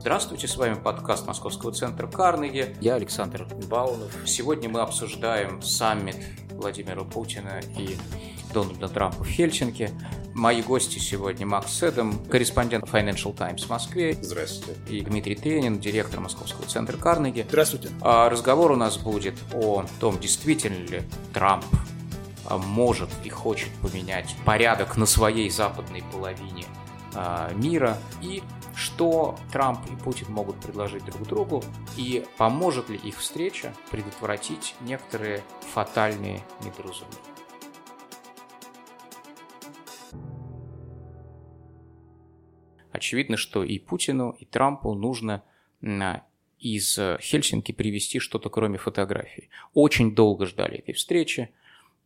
Здравствуйте, с вами подкаст Московского центра Карнеги. Я Александр Баунов. Сегодня мы обсуждаем саммит Владимира Путина и Дональда Трампа в Хельсинки. Мои гости сегодня Макс Седом, корреспондент Financial Times в Москве. Здравствуйте. И Дмитрий Тренин, директор Московского центра Карнеги. Здравствуйте. А, разговор у нас будет о том, действительно ли Трамп а, может и хочет поменять порядок на своей западной половине а, мира и что Трамп и Путин могут предложить друг другу и поможет ли их встреча предотвратить некоторые фатальные недоразумения. Очевидно, что и Путину, и Трампу нужно из Хельсинки привести что-то кроме фотографий. Очень долго ждали этой встречи.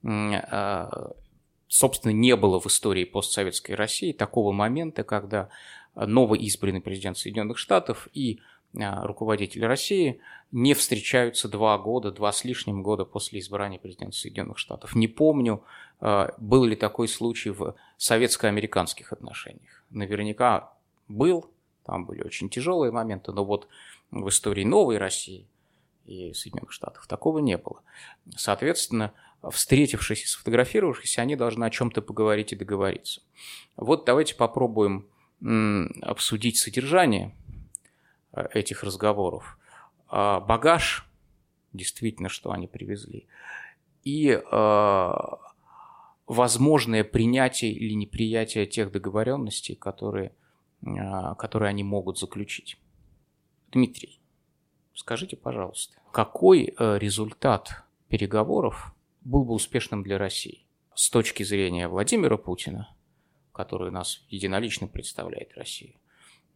А, собственно, не было в истории постсоветской России такого момента, когда новоизбранный президент Соединенных Штатов и а, руководитель России не встречаются два года, два с лишним года после избрания президента Соединенных Штатов. Не помню, а, был ли такой случай в советско-американских отношениях. Наверняка был, там были очень тяжелые моменты, но вот в истории новой России и Соединенных Штатов такого не было. Соответственно, встретившись и сфотографировавшись, они должны о чем-то поговорить и договориться. Вот давайте попробуем обсудить содержание э, этих разговоров. А, багаж, действительно, что они привезли, и а, возможное принятие или неприятие тех договоренностей, которые, а, которые они могут заключить. Дмитрий, скажите, пожалуйста, какой э, результат переговоров был бы успешным для России с точки зрения Владимира Путина который нас единолично представляет Россию,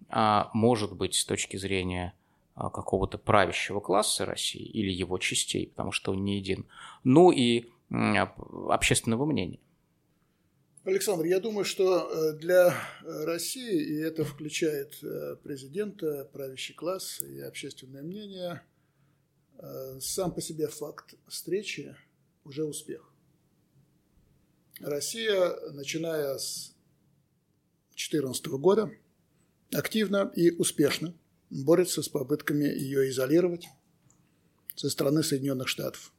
а может быть с точки зрения а, какого-то правящего класса России или его частей, потому что он не един, ну и общественного мнения. Александр, я думаю, что э, для России, и это включает э, президента, правящий класс и общественное мнение, э, сам по себе факт встречи уже успех. Россия, начиная с 2014 года активно и успешно борется с попытками ее изолировать со стороны Соединенных Штатов.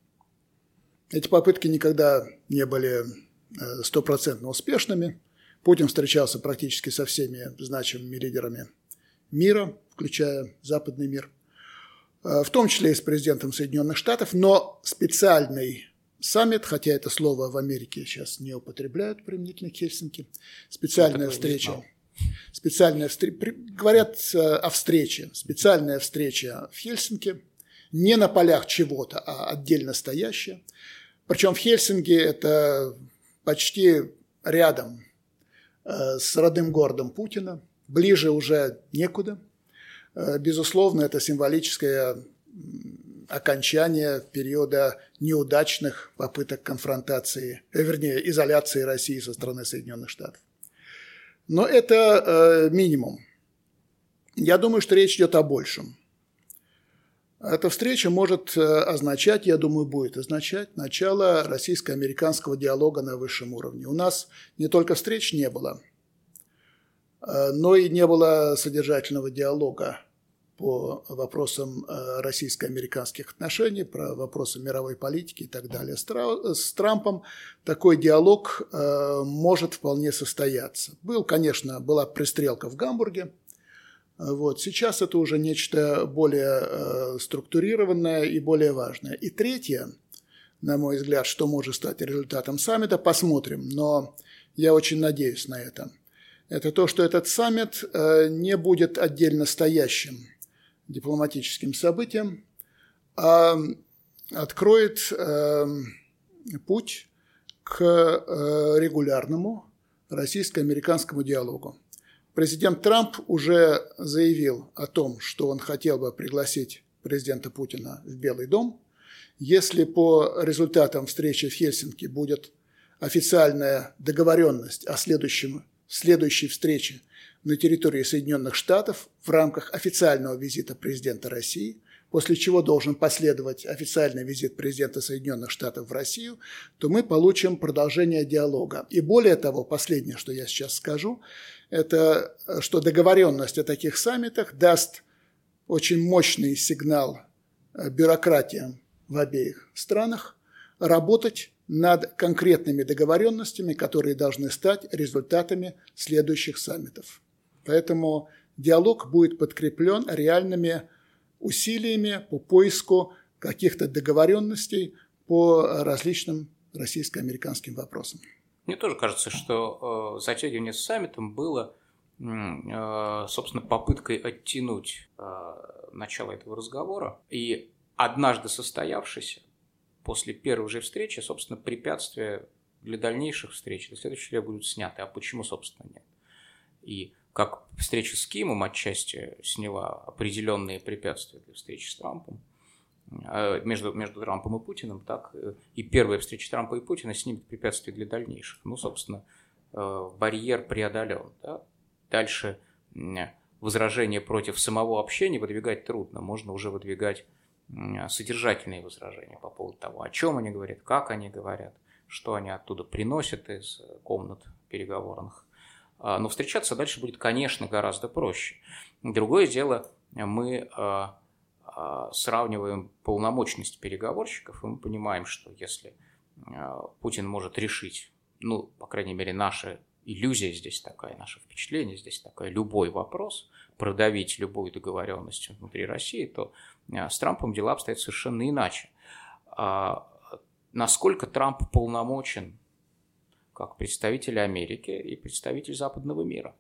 Эти попытки никогда не были э, стопроцентно успешными. Путин встречался практически со всеми значимыми лидерами мира, включая западный мир, э, в том числе и с президентом Соединенных Штатов, но специальный саммит, хотя это слово в Америке сейчас не употребляют применительно к Хельсинки, специальная встреча. Специальная встреча, говорят э, о встрече, специальная встреча в Хельсинки, не на полях чего-то, а отдельно стоящая. Причем в Хельсинки это почти рядом э, с родным городом Путина, ближе уже некуда. Э, безусловно, это символическая окончания периода неудачных попыток конфронтации, э, вернее, изоляции России со стороны Соединенных Штатов. Но это э, минимум. Я думаю, что речь идет о большем. Эта встреча может э, означать, я думаю, будет означать начало российско-американского диалога на высшем уровне. У нас не только встреч не было, э, но и не было содержательного диалога по вопросам э, российско-американских отношений, про вопросы мировой политики и так далее. С Трампом такой диалог э, может вполне состояться. Был, конечно, была пристрелка в Гамбурге. Вот. Сейчас это уже нечто более э, структурированное и более важное. И третье, на мой взгляд, что может стать результатом саммита, посмотрим. Но я очень надеюсь на это. Это то, что этот саммит не будет отдельно стоящим дипломатическим событием, а откроет э, путь к э, регулярному российско-американскому диалогу. Президент Трамп уже заявил о том, что он хотел бы пригласить президента Путина в Белый дом. Если по результатам встречи в Хельсинки будет официальная договоренность о следующем, следующей встрече на территории Соединенных Штатов в рамках официального визита президента России, после чего должен последовать официальный визит президента Соединенных Штатов в Россию, то мы получим продолжение диалога. И более того, последнее, что я сейчас скажу, это что договоренность о таких саммитах даст очень мощный сигнал бюрократиям в обеих странах работать над конкретными договоренностями, которые должны стать результатами следующих саммитов. Поэтому диалог будет подкреплен реальными усилиями по поиску каких-то договоренностей по различным российско-американским вопросам. Мне тоже кажется, что э, затягивание с саммитом было, э, собственно, попыткой оттянуть э, начало этого разговора. И однажды состоявшийся, после первой же встречи, собственно, препятствия для дальнейших встреч, для следующих будут сняты. А почему, собственно, нет? И как встреча с Кимом отчасти сняла определенные препятствия для встречи с Трампом, э, между, между Трампом и Путиным, так и первая встреча Трампа и Путина снимет препятствия для дальнейших. Ну, собственно, э, барьер преодолен. Да? Дальше возражения против самого общения выдвигать трудно. Можно уже выдвигать содержательные возражения по поводу того, о чем они говорят, как они говорят, что они оттуда приносят из комнат переговорных. А, но встречаться дальше будет, конечно, гораздо проще. Другое дело, мы а, а, сравниваем полномочность переговорщиков, и мы понимаем, что если Путин может решить, ну, по крайней мере, наша иллюзия здесь такая, наше впечатление здесь такое, любой вопрос, продавить любую договоренность внутри России, то с Трампом дела обстоят совершенно иначе. Насколько Трамп полномочен как представитель Америки и представитель западного мира?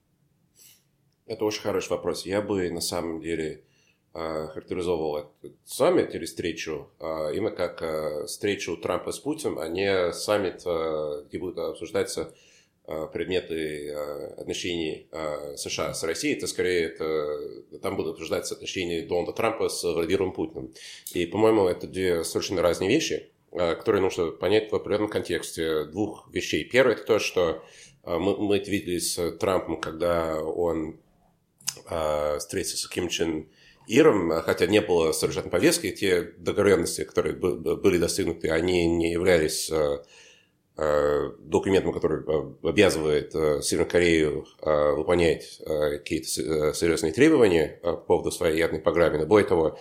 Это очень хороший вопрос. Я бы на самом деле э, характеризовал этот саммит или встречу э, именно как э, встречу Трампа с Путиным, а не саммит, где будут обсуждаться предметы отношений США с Россией, это скорее это, там будут обсуждаться отношения Дональда Трампа с Владимиром Путиным. И, по-моему, это две совершенно разные вещи. Э, которые нужно понять в определенном контексте двух вещей. Первое – это то, что э, мы, мы это видели с Трампом, когда он э, встретился с Ким Чен Иром, хотя не было содержательной повестки, те договоренности, которые были достигнуты, они не являлись документом, который обязывает Северную Корею выполнять какие-то серьезные требования по поводу своей ядерной программы. Но более того,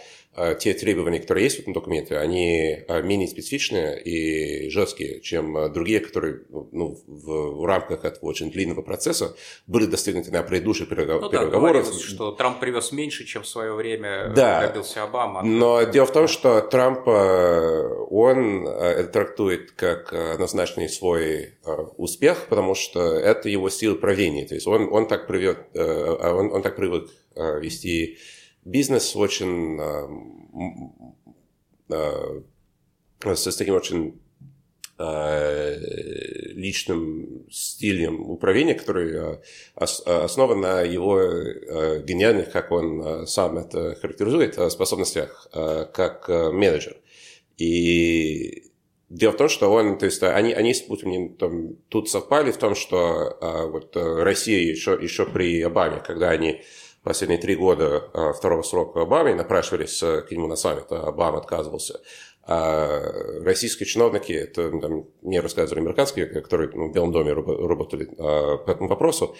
те требования, которые есть в этом документе, они менее специфичные и жесткие, чем другие, которые ну, в, в рамках этого очень длинного процесса были достигнуты на предыдущих переговорах. Ну, да, говорилось, что Трамп привез меньше, чем в свое время да, добился Обама. Но дело в том, что Трамп, он это трактует как однозначный свой успех, потому что это его сила правления. То есть он, он, так, привет, э, а он, он так привык вести бизнес очень с таким очень личным стилем управления, который основан на его гениальных, как он сам это характеризует, способностях как менеджер. И Дело в том, что он, то есть они, они с Путиным там, тут совпали в том, что а, вот э, Россия еще, еще при Обаме, когда они последние три года а, второго срока Обамы напрашивались к нему на саммит, а Обама отказывался. А российские чиновники, это там, мне рассказывали американские, которые ну, в Белом доме работали а, по этому вопросу,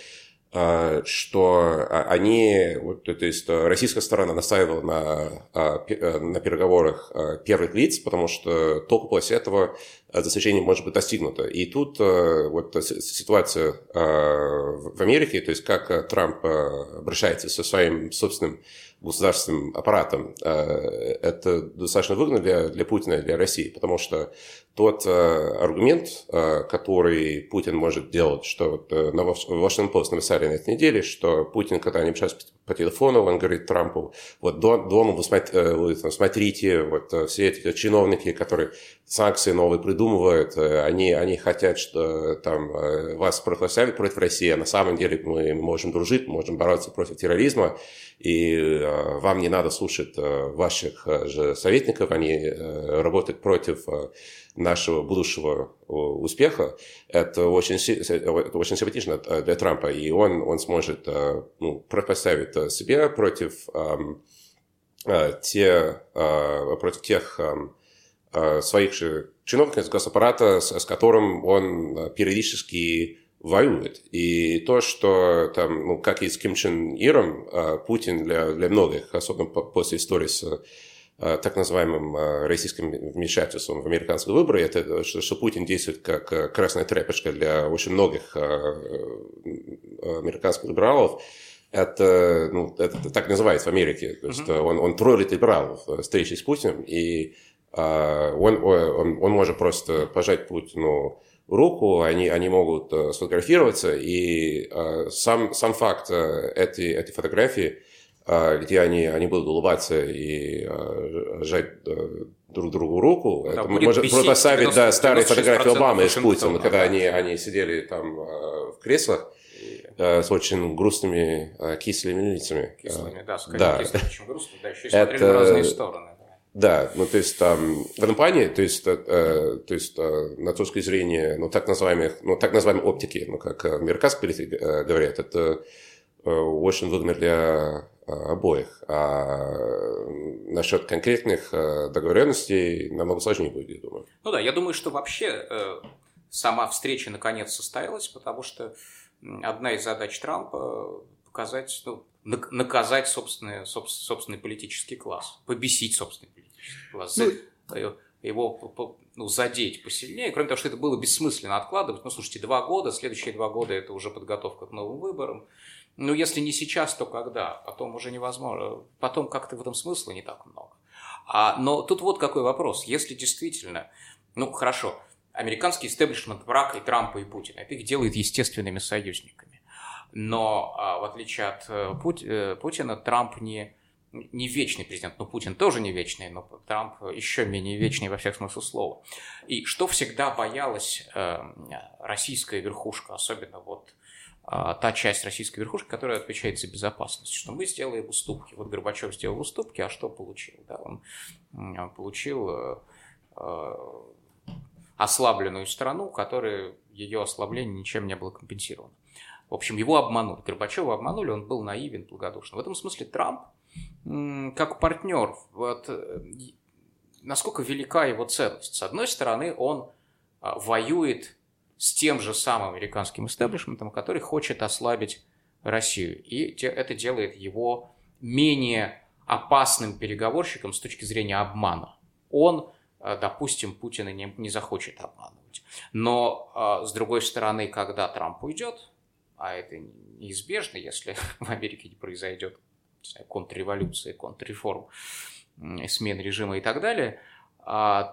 а, что они, вот, то есть российская сторона настаивала на, э, на переговорах первых лиц, потому что только после этого заключение может быть достигнуто. И тут э, вот ситуация в Америке, то есть как Трамп обращается со своим собственным государственным аппаратом, это достаточно выгодно для, для Путина для России, потому что тот э, аргумент, э, который Путин может делать, что э, на Washington Post написали на этой неделе, что Путин, когда они общаются по телефону, он говорит Трампу, вот дома вы, там, смотрите, вот все эти чиновники, которые санкции новые придумывают, они, они хотят, что там вас проголосовали против России, а на самом деле мы можем дружить, можем бороться против терроризма, и вам не надо слушать ваших же советников, они работают против нашего будущего успеха, это очень, это очень симпатично для Трампа, и он, он сможет э, ну, противопоставить э, себя против, э, те, против тех своих же чиновников госаппарата, с, с которым он периодически воюет. И то, что там, ну, как и с Ким Чен Иром, Путин для, для многих, особенно после истории с так называемым российским вмешательством в американские выборы, это что, что Путин действует как красная тряпочка для очень многих американских либералов, это, ну, это так называется в Америке. То есть mm-hmm. он, он троллит либералов встречи с Путиным, и он, он, он может просто пожать Путину руку, они, они могут э, сфотографироваться, и э, сам, сам факт э, этой, этой фотографии, где они, они будут улыбаться и жать друг другу руку, да, это может противопоставить да, старые фотографии Обамы с Путиным, когда они, они сидели там в креслах с очень грустными кислыми лицами. Кислыми, да, скорее да. кислыми, очень грустными, да, еще и смотрели это... в разные стороны. Да, ну то есть там в этом плане, то есть, э, то есть э, на точке зрения, ну так называемых, ну так называемой оптики, ну как американские э, говорят, это э, очень выгодно для э, обоих. А насчет конкретных э, договоренностей намного сложнее будет, я думаю. Ну да, я думаю, что вообще сама встреча наконец состоялась, потому что одна из задач Трампа показать, ну, наказать собственный, собственный политический класс, побесить собственный политический класс, ну, его ну, задеть посильнее. Кроме того, что это было бессмысленно откладывать. Ну, слушайте, два года, следующие два года это уже подготовка к новым выборам. Ну, если не сейчас, то когда? Потом уже невозможно. Потом как-то в этом смысла не так много. А, но тут вот какой вопрос. Если действительно, ну, хорошо, американский истеблишмент враг и Трампа, и Путина, это их делает естественными союзниками. Но а, в отличие от э, э, Путина, Трамп не, не вечный президент. Ну, Путин тоже не вечный, но Трамп еще менее вечный во всех смыслах слова. И что всегда боялась э, российская верхушка, особенно вот та часть российской верхушки, которая отвечает за безопасность, что мы сделаем уступки. Вот Горбачев сделал уступки, а что получил? Да, он получил ослабленную страну, которая ее ослабление ничем не было компенсировано. В общем, его обманули. Горбачева обманули, он был наивен, благодушен. В этом смысле Трамп, как партнер, вот, э, насколько велика его ценность. С одной стороны, он а, воюет с тем же самым американским истеблишментом, который хочет ослабить Россию. И это делает его менее опасным переговорщиком с точки зрения обмана. Он, а, допустим, Путина не, не захочет обманывать. Но, а, с другой стороны, когда Трамп уйдет, а это неизбежно, если в Америке не произойдет контрреволюция, контрреформ, смена режима и так далее,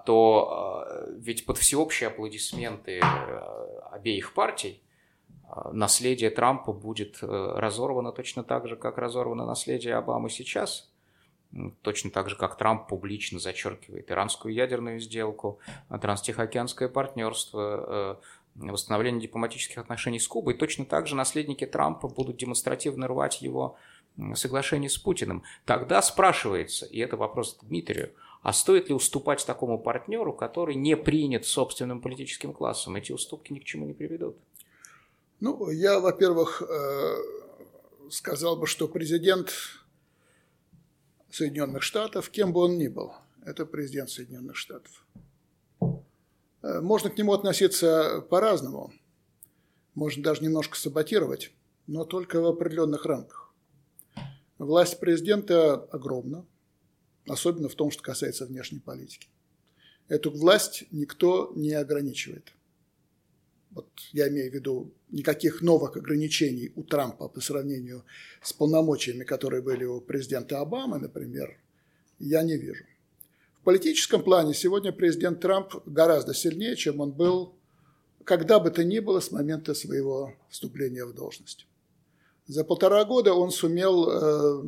то а, ведь под всеобщие аплодисменты э, обеих партий а, наследие Трампа будет э, разорвано точно так же, как разорвано наследие Обамы сейчас. Точно так же, как Трамп публично зачеркивает иранскую ядерную сделку, транстихоокеанское партнерство, э, восстановления дипломатических отношений с Кубой, точно так же наследники Трампа будут демонстративно рвать его соглашение с Путиным. Тогда спрашивается, и это вопрос Дмитрию, а стоит ли уступать такому партнеру, который не принят собственным политическим классом? Эти уступки ни к чему не приведут. Ну, я, во-первых, э, сказал бы, что президент Соединенных Штатов, кем бы он ни был, это президент Соединенных Штатов. Э, можно к нему относиться по-разному. Можно даже немножко саботировать, но только в определенных рамках. Власть президента огромна, особенно в том, что касается внешней политики. Эту власть никто не ограничивает. Вот я имею в виду никаких новых ограничений у Трампа по сравнению с полномочиями, которые были у президента Обамы, например, я не вижу политическом плане сегодня президент Трамп гораздо сильнее, чем он был когда бы то ни было с момента своего вступления в должность. За полтора года он сумел э,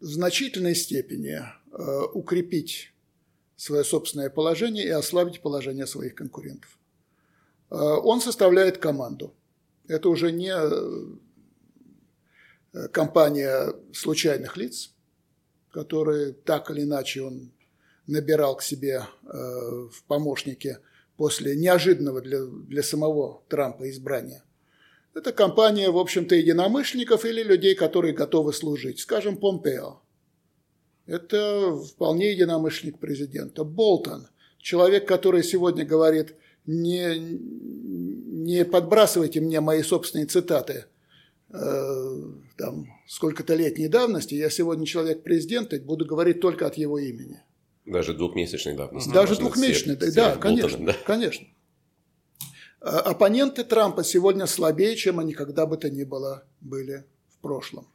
в значительной степени э, укрепить свое собственное положение и ослабить положение своих конкурентов. Э, он составляет команду. Это уже не э, компания случайных лиц – которые так или иначе он набирал к себе в помощники после неожиданного для, для самого Трампа избрания. Это компания, в общем-то, единомышленников или людей, которые готовы служить. Скажем, Помпео. Это вполне единомышленник президента. Болтон. Человек, который сегодня говорит, не, не подбрасывайте мне мои собственные цитаты э, там сколько-то летней давности. Я сегодня человек президента буду говорить только от его имени. Даже двухмесячной давности. Даже двухмесячной, да, да, конечно, да. конечно. А, оппоненты Трампа сегодня слабее, чем они когда бы то ни было были в прошлом.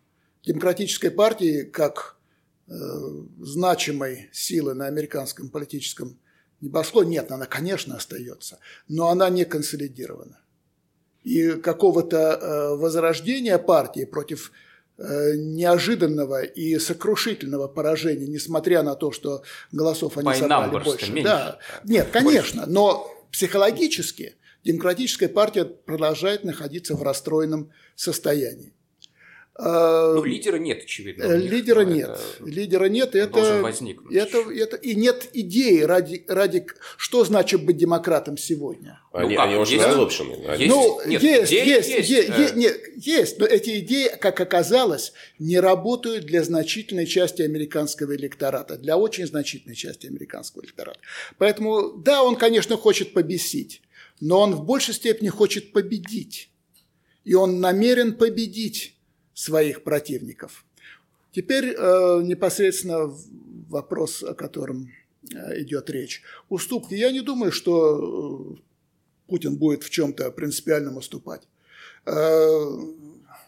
Демократической партии, как э, значимой силы на американском политическом небосклоне, нет, она, конечно, остается, но она не консолидирована. И какого-то э, возрождения партии против э, неожиданного и сокрушительного поражения, несмотря на то, что голосов они By собрали больше. Меньше. Да. Нет, конечно, больше. но психологически демократическая партия продолжает находиться в расстроенном состоянии. А, ну, лидера нет, очевидно. Э, лидера нет. Это лидера нет. Это, возникнуть. Это, это, и нет идеи, ради, ради, что значит быть демократом сегодня. Они, ну, они уже разлучены. Ну, нет, есть, есть, есть, есть, есть, нет, есть, но эти идеи, как оказалось, не работают для значительной части американского электората, для очень значительной части американского электората. Поэтому, да, он, конечно, хочет побесить, но он в большей степени хочет победить. И он намерен победить своих противников. Теперь э, непосредственно вопрос, о котором э, идет речь. Уступки. Я не думаю, что э, Путин будет в чем-то принципиальном уступать. Э,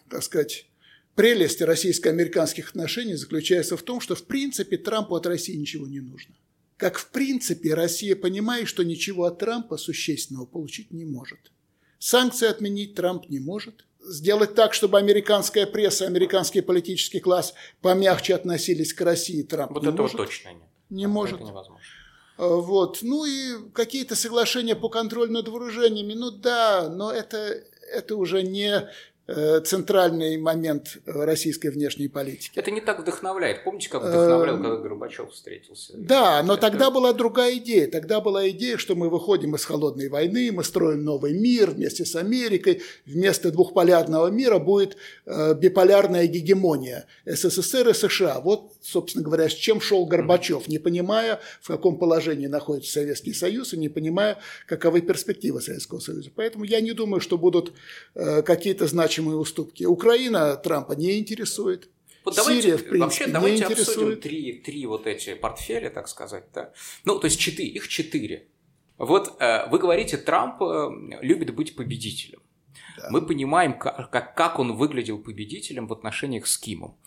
так сказать, прелесть российско-американских отношений заключается в том, что в принципе Трампу от России ничего не нужно. Как в принципе Россия понимает, что ничего от Трампа существенного получить не может. Санкции отменить Трамп не может – сделать так, чтобы американская пресса, американский политический класс помягче относились к России, Трамп вот не этого может. точно нет. Не может. Это невозможно. А, вот. Ну и какие-то соглашения по контролю над вооружениями, ну да, но это, это уже не Э, центральный момент российской внешней политики. Это не так вдохновляет. Помните, как вдохновлял, когда Горбачев встретился? Да, но это... тогда была другая идея. Тогда была идея, что мы выходим из холодной войны, мы строим новый мир вместе с Америкой. Вместо двухполярного мира будет э, биполярная гегемония СССР и США. Вот, собственно говоря, с чем шел Горбачев, не понимая, в каком положении находится Советский Союз и не понимая, каковы перспективы Советского Союза. Поэтому я не думаю, что будут э, какие-то значимые значимые уступки. Украина Трампа не интересует. Вот давайте, Сирия, в принципе, вообще, давайте не интересует. обсудим три, три вот эти портфеля, так сказать. Да? Ну, то есть четыре, их четыре. Вот э, вы говорите, Трамп э, любит быть победителем. Да. Мы понимаем, как, как он выглядел победителем в отношениях с Кимом.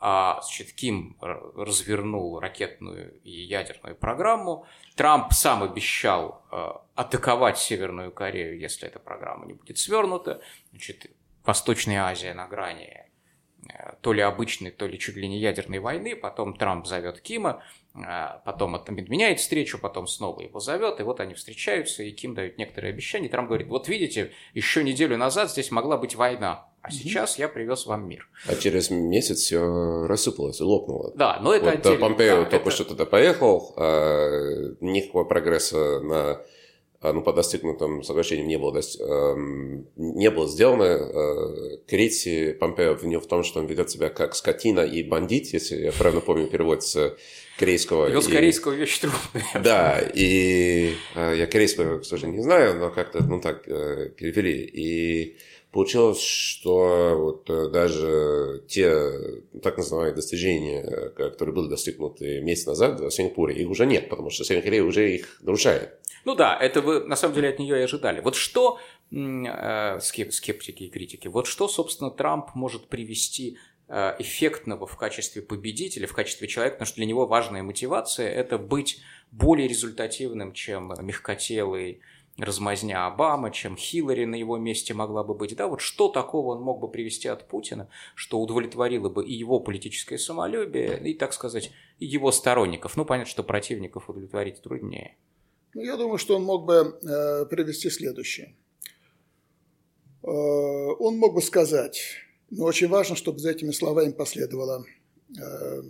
А, значит, Ким развернул ракетную и ядерную программу. Трамп сам обещал э, атаковать Северную Корею, если эта программа не будет свернута. Значит, Восточная Азия на грани э, то ли обычной, то ли чуть ли не ядерной войны, потом Трамп зовет Кима, э, потом отменяет встречу, потом снова его зовет, и вот они встречаются, и Ким дает некоторые обещания, и Трамп говорит, вот видите, еще неделю назад здесь могла быть война, а сейчас я привез вам мир. А через месяц все рассыпалось, лопнуло. Да, но это вот отдельно. Помпео да, только это... что туда поехал, а никакого прогресса на ну, по достигнутым соглашениям не было, эм, не было сделано. Э, Крити Помпео обвинил в том, что он ведет себя как скотина и бандит, если я правильно помню перевод с корейского. Перевод с корейского вещь трудная. Да, и э, я корейского, к сожалению, не знаю, но как-то, ну, так э, перевели. И получилось, что вот даже те так называемые достижения, которые были достигнуты месяц назад в Сингапуре, их уже нет, потому что Северная уже их нарушает. Ну да, это вы на самом деле от нее и ожидали. Вот что э, скептики и критики, вот что, собственно, Трамп может привести э, эффектного в качестве победителя, в качестве человека, потому что для него важная мотивация – это быть более результативным, чем мягкотелый размазня Обама, чем Хиллари на его месте могла бы быть. Да, вот что такого он мог бы привести от Путина, что удовлетворило бы и его политическое самолюбие, и, так сказать, и его сторонников. Ну, понятно, что противников удовлетворить труднее. Ну, я думаю, что он мог бы э, привести следующее. Э, он мог бы сказать, но очень важно, чтобы за этими словами последовала э,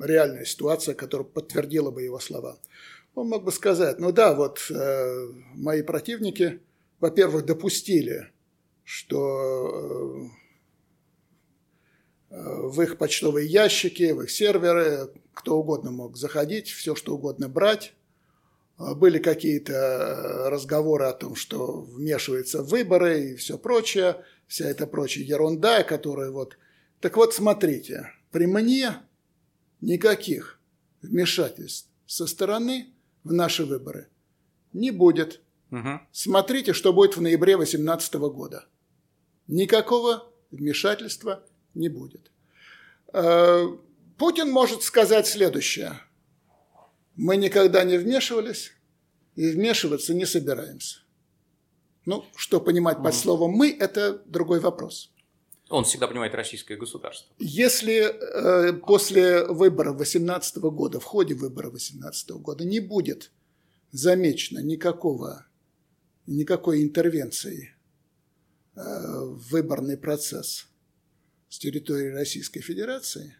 реальная ситуация, которая подтвердила бы его слова. Он мог бы сказать, ну да, вот э, мои противники, во-первых, допустили, что э, в их почтовые ящики, в их серверы кто угодно мог заходить, все что угодно брать, Были какие-то разговоры о том, что вмешивается в выборы и все прочее, вся эта прочая ерунда, которая вот... Так вот, смотрите, при мне никаких вмешательств со стороны в наши выборы не будет. Угу. Смотрите, что будет в ноябре 2018 года. Никакого вмешательства не будет. Э, Путин может сказать следующее. Мы никогда не вмешивались и вмешиваться не собираемся. Ну, что понимать под словом «мы» – это другой вопрос. Он всегда понимает российское государство. Если э, после выборов 2018 года, в ходе выборов 2018 года не будет замечено никакого, никакой интервенции э, в выборный процесс с территории Российской Федерации,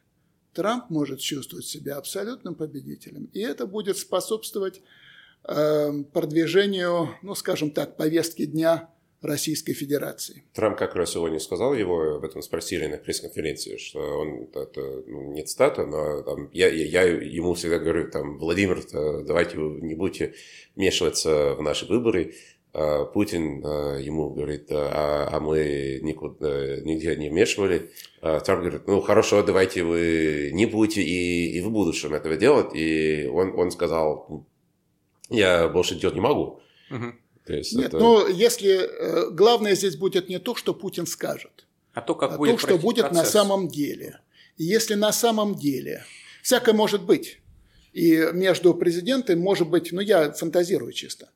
Трамп может чувствовать себя абсолютным победителем. И это будет способствовать э, продвижению, ну, скажем так, повестки дня Российской Федерации. Трамп как раз сегодня сказал, его об этом спросили на пресс-конференции, что он, это ну, не цитата, но там, я, я, я ему всегда говорю, там, Владимир, давайте вы не будете вмешиваться в наши выборы. А Путин а, ему говорит, а, а мы никуда, нигде не вмешивали. А Трамп говорит, ну хорошо, давайте вы не будете и, и в будущем этого делать. И он, он сказал, я больше делать не могу. Угу. То есть Нет, это... но если э, главное здесь будет не то, что Путин скажет, а то, как а будет то что будет процесс. на самом деле. И если на самом деле, всякое может быть, и между президентами может быть, ну я фантазирую чисто,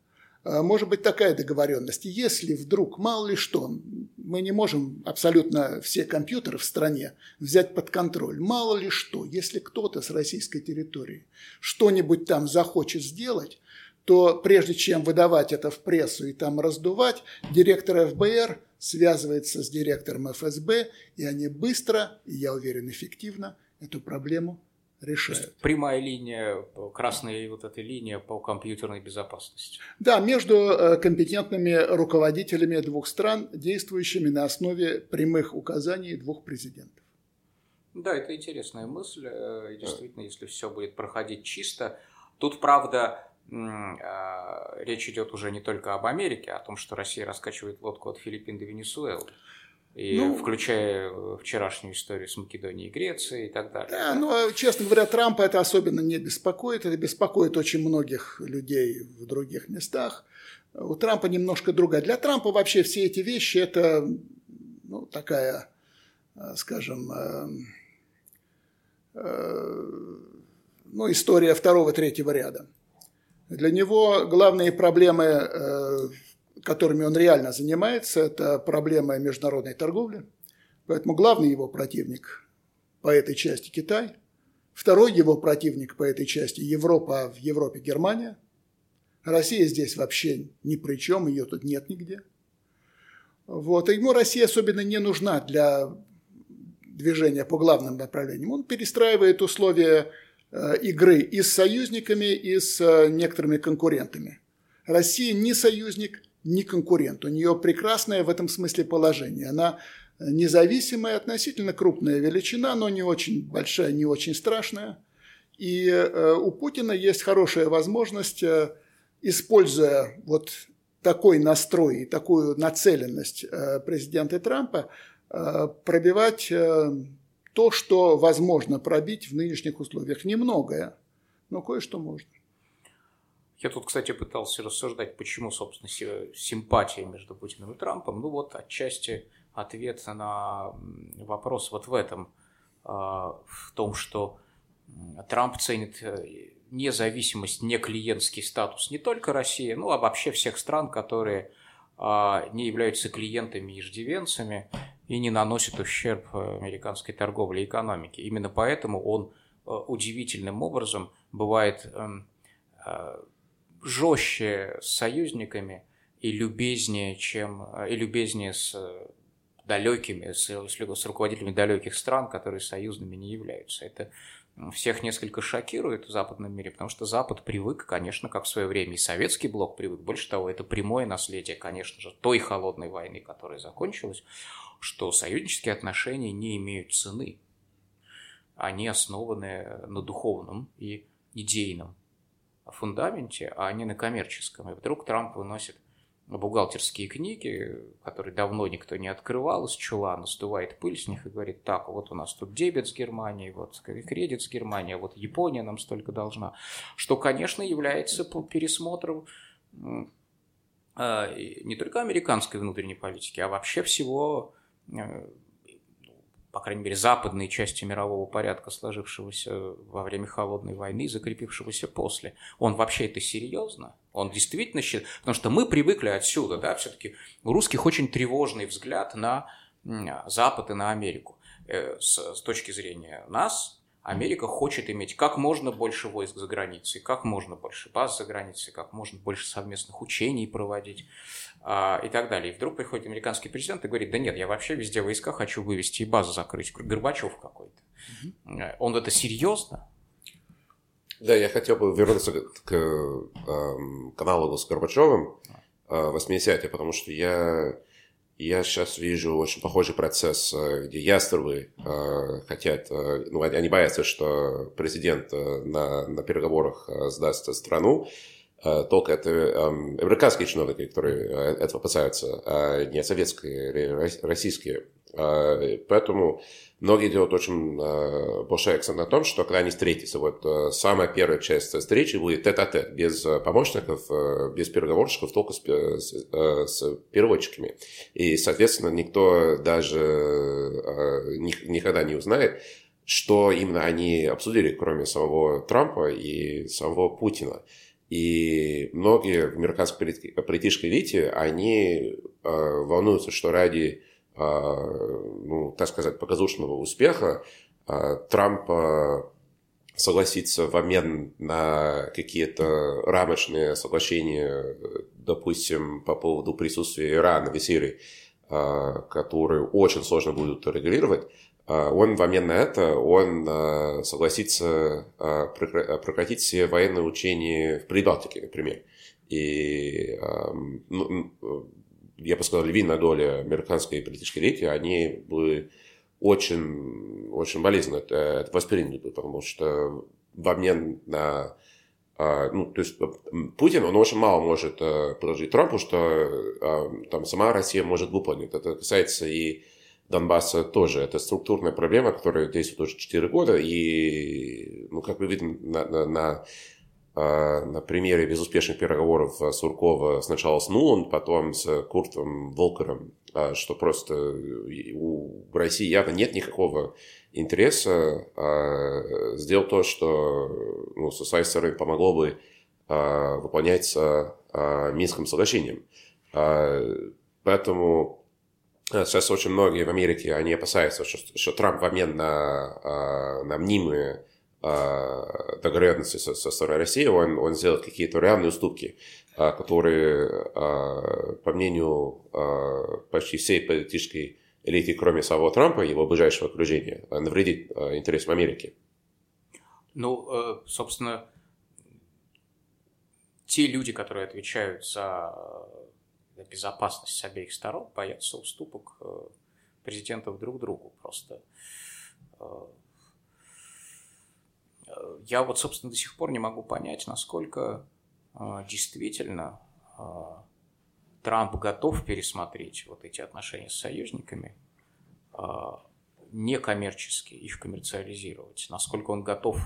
э, может быть такая договоренность. Если вдруг, мало ли что, мы не можем абсолютно все компьютеры в стране взять под контроль. Мало ли что, если кто-то с российской территории что-нибудь там захочет сделать, то прежде чем выдавать это в прессу и там раздувать, директор ФБР связывается с директором ФСБ, и они быстро, и я уверен, эффективно эту проблему решают. Прямая линия, красная вот эта линия по компьютерной безопасности. Да, между э, компетентными руководителями двух стран, действующими на основе прямых указаний двух президентов. Да, это интересная мысль. Э, действительно, если все будет проходить чисто. Тут, правда, речь идет уже не только об Америке, а о том, что Россия раскачивает лодку от Филиппин до Венесуэлы. И ну, включая э, вчерашнюю историю с Македонией и Грецией и так далее. Да, но, ну, а, честно говоря, Трампа это особенно не беспокоит. Это беспокоит очень многих людей в других местах. У Трампа немножко другая. Для Трампа вообще все эти вещи – это ну, такая, а, скажем, э, ну, история второго-третьего ряда. Для него главные проблемы, э, которыми он реально занимается, это проблема международной торговли. Поэтому главный его противник по этой части Китай. Второй его противник по этой части Европа, а в Европе Германия. Россия здесь вообще ни при чем, ее тут нет нигде. Вот. И ему Россия особенно не нужна для движения по главным направлениям. Он перестраивает условия игры и с союзниками, и с э, некоторыми конкурентами. Россия не союзник, не конкурент. У нее прекрасное в этом смысле положение. Она независимая, относительно крупная величина, но не очень большая, не очень страшная. И э, у Путина есть хорошая возможность, используя вот такой настрой и такую нацеленность президента Трампа, пробивать то, что возможно пробить в нынешних условиях. Немногое, но кое-что можно. Я тут, кстати, пытался рассуждать, почему, собственно, симпатия между Путиным и Трампом. Ну вот, отчасти ответ на вопрос вот в этом, а, в том, что Трамп ценит э, независимость, не клиентский статус не только России, ну а вообще всех стран, которые а, не являются клиентами и иждивенцами и не наносит ущерб э, американской торговле и экономике. Именно поэтому он э, удивительным образом бывает эм, э, жестче с союзниками и любезнее, чем и любезнее с далекими, с, с руководителями далеких стран, которые союзными не являются. Это всех несколько шокирует в западном мире, потому что Запад привык, конечно, как в свое время и советский блок привык. Больше того, это прямое наследие, конечно же, той холодной войны, которая закончилась, что союзнические отношения не имеют цены. Они основаны на духовном и идейном фундаменте, а не на коммерческом. И вдруг Трамп выносит бухгалтерские книги, которые давно никто не открывал, из чулана стувает пыль с них и говорит, так, вот у нас тут дебет с Германией, вот кредит с Германией, вот Япония нам столько должна. Что, конечно, является пересмотром а, не только американской внутренней политики, а вообще всего э, по крайней мере, западной части мирового порядка, сложившегося во время Холодной войны и закрепившегося после. Он вообще это серьезно? Он действительно считает... Потому что мы привыкли отсюда, да, все-таки у русских очень тревожный взгляд на Запад и на Америку. Э, с, с точки зрения нас, Америка хочет иметь как можно больше войск за границей, как можно больше баз за границей, как можно больше совместных учений проводить а, и так далее. И вдруг приходит американский президент и говорит, да нет, я вообще везде войска хочу вывести и базу закрыть. Горбачев какой-то. Угу. Он это серьезно? Да, я хотел бы вернуться к, к э, каналу с Горбачевым э, 80-е, потому что я, я сейчас вижу очень похожий процесс, э, где ястребы э, хотят, э, ну, они боятся, что президент э, на, на переговорах э, сдаст страну, Э, только это эм, американские чиновники, которые э, этого опасаются, а не советские российские. Э, поэтому многие делают очень большой акцент на том, что когда они встретятся, вот самая первая часть встречи будет тет-а-тет, без помощников, без переговорщиков, только с, с, с переводчиками. И, соответственно, никто даже никогда не узнает, что именно они обсудили, кроме самого Трампа и самого Путина. И многие в американской политической элите, они э, волнуются, что ради, э, ну, так сказать, показушного успеха э, Трамп согласится в обмен на какие-то рамочные соглашения, допустим, по поводу присутствия Ирана в Сирии, э, которые очень сложно будут регулировать, а, он в обмен на это, он а, согласится а, прекратить все военные учения в Прибалтике, например. И, ну, я бы сказал, львиная доля американской политической элиты, они бы очень, очень болезненно это, это восприняли потому что в обмен на ну, то есть Путин, он очень мало может предложить Трампу, что там сама Россия может выполнить. Это касается и Донбасса тоже. Это структурная проблема, которая действует уже 4 года. И, ну, как мы видим на, на, на, а, на примере безуспешных переговоров Суркова сначала с Нулан, потом с Куртом Волкером, а, что просто у России явно нет никакого интереса а, сделать то, что ну, со своей стороны помогло бы выполняться Минским соглашением. Поэтому Сейчас очень многие в Америке, они опасаются, что, что Трамп в обмен на, а, на мнимые а, договоренности со, со стороны России, он, он сделает какие-то реальные уступки, а, которые, по мнению почти всей политической элиты, кроме самого Трампа и его ближайшего окружения, навредит интересам Америки. Ну, э, собственно, те люди, которые отвечают за безопасность с обеих сторон, боятся уступок э, президентов друг другу просто. Э, я вот, собственно, до сих пор не могу понять, насколько э, действительно Трамп готов пересмотреть вот эти отношения с союзниками, некоммерчески их коммерциализировать, насколько он готов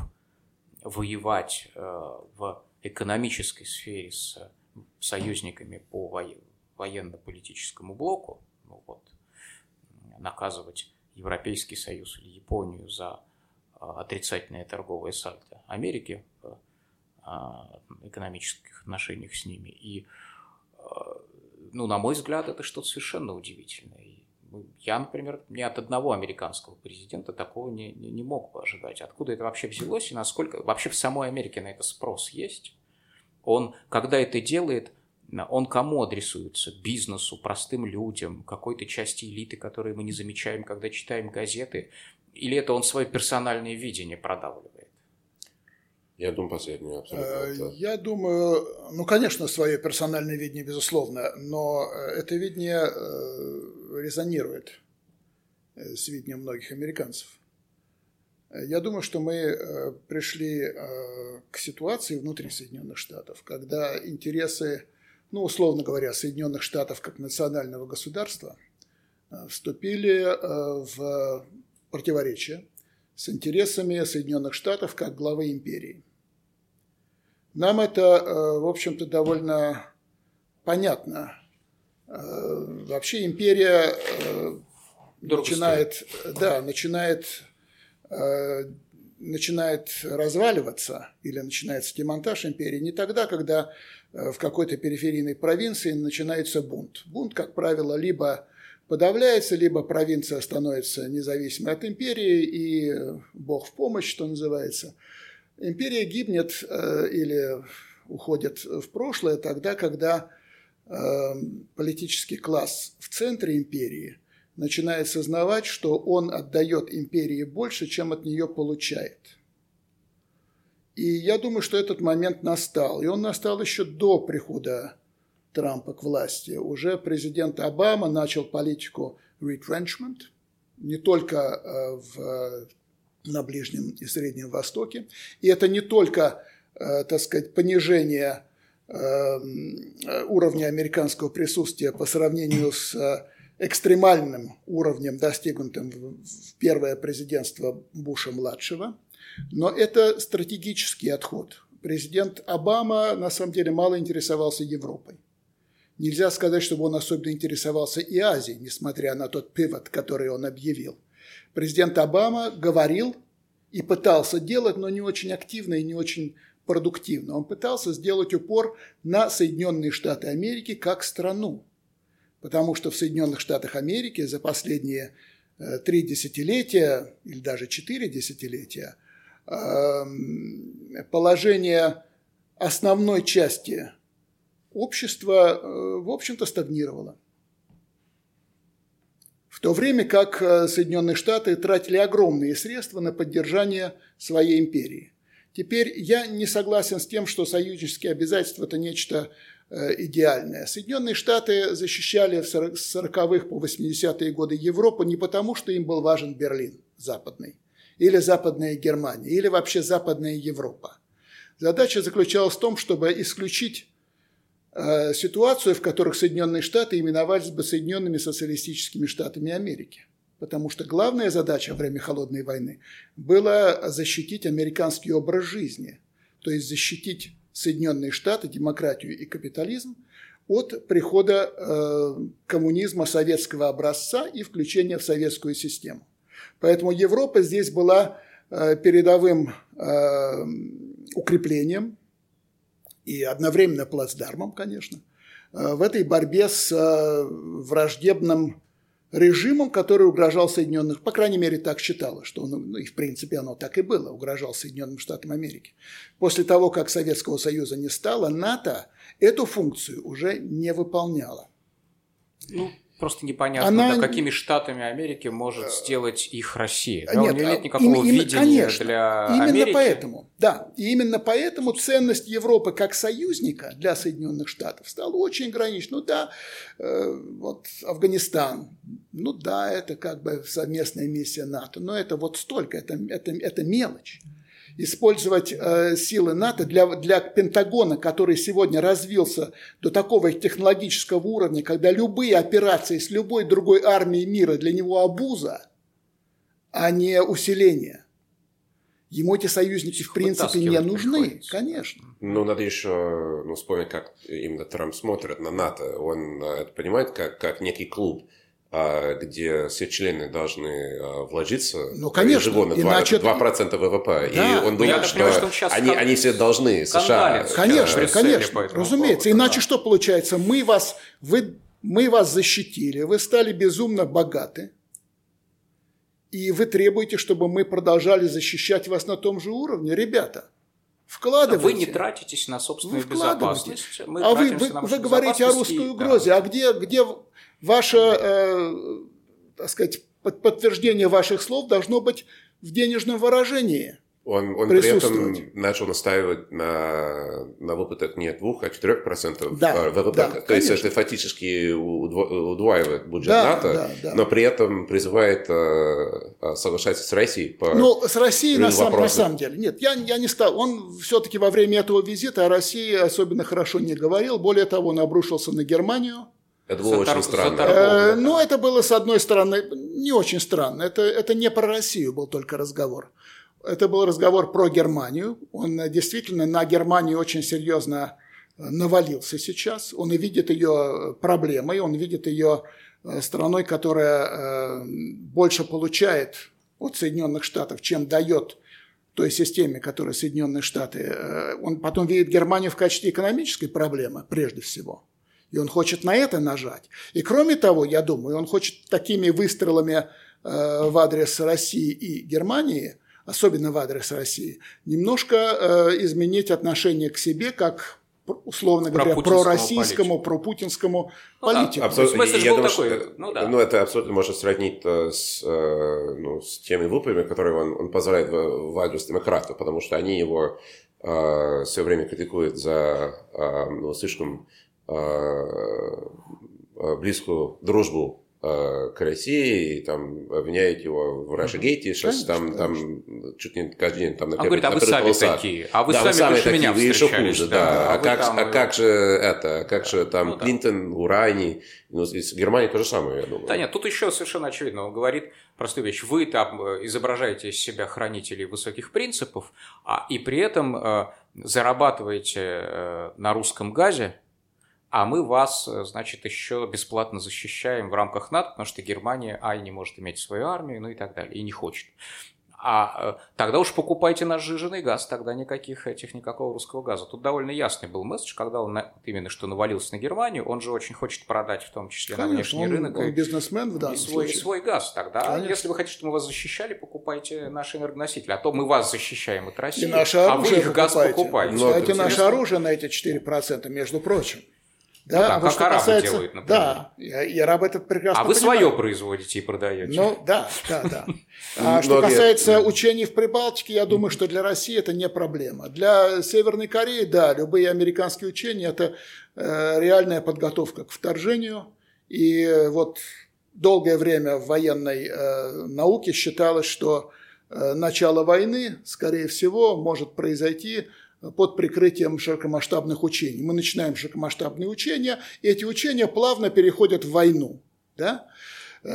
воевать в экономической сфере с союзниками по военно-политическому блоку, ну вот, наказывать Европейский Союз или Японию за отрицательное торговое сальто Америки в а, экономических отношениях с ними. И, а, ну, на мой взгляд, это что-то совершенно удивительное. Ну, я, например, ни от одного американского президента такого не, не, не мог бы ожидать. Откуда это вообще взялось и насколько... Вообще в самой Америке на это спрос есть? Он, когда это делает, он кому адресуется? Бизнесу, простым людям, какой-то части элиты, которые мы не замечаем, когда читаем газеты? Или это он свое персональное видение продавливает? Я думаю, последнее абсолютно. Э, я думаю, ну, конечно, свое персональное видение, безусловно, но э, это видение э, резонирует с видением многих американцев. Я думаю, что мы пришли к ситуации внутри Соединенных Штатов, когда интересы, ну, условно говоря, Соединенных Штатов как национального государства вступили в противоречие с интересами Соединенных Штатов как главы империи. Нам это, э, в общем-то, довольно понятно. Э, вообще империя э, начинает, да, начинает, начинает разваливаться или начинается демонтаж империи не тогда, когда в какой-то периферийной провинции начинается бунт. Бунт, как правило, либо подавляется, либо провинция становится независимой от империи, и Бог в помощь, что называется. Империя гибнет э, или уходит в прошлое тогда, когда э, политический класс в центре империи начинает сознавать, что он отдает империи больше, чем от нее получает. И я думаю, что этот момент настал. И он настал еще до прихода Трампа к власти. Уже президент Обама начал политику retrenchment, не только э, в, на Ближнем и Среднем Востоке. И это не только, э, так сказать, понижение э, уровня американского присутствия по сравнению с экстремальным уровнем, достигнутым в первое президентство Буша-младшего, но это стратегический отход. Президент Обама на самом деле мало интересовался Европой. Нельзя сказать, чтобы он особенно интересовался и Азией, несмотря на тот пивот, который он объявил. Президент Обама говорил и пытался делать, но не очень активно и не очень продуктивно. Он пытался сделать упор на Соединенные Штаты Америки как страну. Потому что в Соединенных Штатах Америки за последние э, три десятилетия или даже четыре десятилетия эм, положение основной части общество, э, в общем-то, стагнировало. В то время как э, Соединенные Штаты тратили огромные средства на поддержание своей империи. Теперь я не согласен с тем, что союзнические обязательства – это нечто э, идеальное. Соединенные Штаты защищали с 40-х по 80-е годы Европу не потому, что им был важен Берлин западный, или Западная Германия, или вообще Западная Европа. Задача заключалась в том, чтобы исключить ситуацию, в которых Соединенные Штаты именовались бы Соединенными Социалистическими Штатами Америки. Потому что главная задача во время Холодной войны была защитить американский образ жизни, то есть защитить Соединенные Штаты, демократию и капитализм от прихода э, коммунизма советского образца и включения в советскую систему. Поэтому Европа здесь была э, передовым э, укреплением и одновременно плацдармом, конечно, э, в этой борьбе с э, враждебным режимом, который угрожал Соединенным, по крайней мере, так считалось, что он, ну и в принципе оно так и было, угрожал Соединенным Штатам Америки. После того, как Советского Союза не стало, НАТО эту функцию уже не выполняла. Ну, Просто непонятно, Она... да, какими штатами Америки может сделать их Россия. Да, нет, у нее нет никакого им, видения конечно, для именно Америки. поэтому, да, и именно поэтому ценность Европы как союзника для Соединенных Штатов стала очень ограничена. Ну да, э, вот Афганистан, ну да, это как бы совместная миссия НАТО, но это вот столько, это, это, это мелочь использовать э, силы НАТО для, для Пентагона, который сегодня развился до такого технологического уровня, когда любые операции с любой другой армией мира для него обуза, а не усиление. Ему эти союзники в принципе не нужны, конечно. Ну, надо еще ну, вспомнить, как именно Трамп смотрит на НАТО. Он э, это понимает как, как некий клуб где все члены должны а, вложиться ну, конечно, ежегодно 2%, иначе... 2% ВВП. Да. И он думает, что, понимаю, что они, кон... они все должны, США. Конечно, конечно, разумеется. Поводу, Иначе да. что получается? Мы вас, вы, мы вас защитили, вы стали безумно богаты, и вы требуете, чтобы мы продолжали защищать вас на том же уровне. Ребята, Вкладывайте. Вы не тратитесь на собственную безопасность. Мы а вы, вы, вы говорите о русской угрозе. Да. А где, где ваше, э, так сказать, подтверждение ваших слов должно быть в денежном выражении. Он, он при этом начал настаивать на, на выплатах не 2, а 4 процентов да, ВВП. Да, То конечно. есть это фактически удваивает бюджет да, НАТО, да, да. но при этом призывает э, соглашаться с Россией по Ну, с Россией на, сам, на самом деле. Нет, я, я не стал. Он все-таки во время этого визита о России особенно хорошо не говорил. Более того, он обрушился на Германию. Это было За очень странно. Э, ну, это было, с одной стороны, не очень странно. Это, это не про Россию был только разговор. Это был разговор про Германию. Он э, действительно на Германию очень серьезно э, навалился сейчас. Он и видит ее проблемой, он видит ее э, страной, которая э, больше получает от Соединенных Штатов, чем дает той системе, которую Соединенные Штаты. э, Он потом видит Германию в качестве экономической проблемы, прежде всего. И он хочет на это нажать. И кроме того, я думаю, он хочет такими выстрелами э, в адрес России и Германии, особенно в адрес России, немножко э, изменить отношение к себе, как условно говоря, пророссийскому, пропутинскому Ну да, политику. Абсолютно. Смысл же Я был думаю, такой, что- ну да. Ну, это абсолютно можно сравнить э, с, э, ну, с теми выпадами, которые он, он позволяет в, в адрес демократов, потому что они его все время критикуют за э, ну, слишком э, э, близкую дружбу э, к России, и там обвиняют его в Рашегейте, сейчас Конечно, там, там чуть не каждый день там на Он говорит, а вы сами полосах. такие, а вы да, сами вы сами такие, меня вы еще хуже, да, да. а А, как, там, а э, как же это, как же там Ну да. Клинтон, Урани, ну, из Германии то же самое, я думаю. Да нет, тут еще совершенно очевидно. Он говорит простую вещь. Вы там э, изображаете из себя хранителей высоких принципов, а, и при этом э, зарабатываете э, на русском газе, а мы вас, э, значит, еще бесплатно защищаем в рамках НАТО, потому что Германия, ай, не может иметь свою армию, ну и так далее, и не хочет. А э, тогда уж покупайте наш жиженый газ, тогда никаких этих, никакого русского газа. Тут довольно ясный был месседж, когда он на- именно что навалился на Германию, он же очень хочет продать в том числе на Конечно, внешний он, рынок он и- бизнесмен в и данном свой, случае. свой газ тогда. Конечно. Если вы хотите, чтобы мы вас защищали, покупайте наши энергоносители. А то мы вас защищаем от России, И наше а вы их газ покупайте. покупаете. Но Кстати, это наше оружие на эти 4%, между прочим. Ну да, а как что арабы касается- делают, например. Да, я, я араб этот прекрасно А вы понимаю. свое производите и продаете. Ну, да, да, да. Ну, А что но касается учений в Прибалтике, я думаю, что для России это не проблема. Для Северной Кореи, да, любые американские учения – это э, реальная подготовка к вторжению. И вот долгое время в военной э, науке считалось, что э, начало войны, скорее всего, может произойти под прикрытием широкомасштабных учений. Мы начинаем широкомасштабные учения, и эти учения плавно переходят в войну. Да?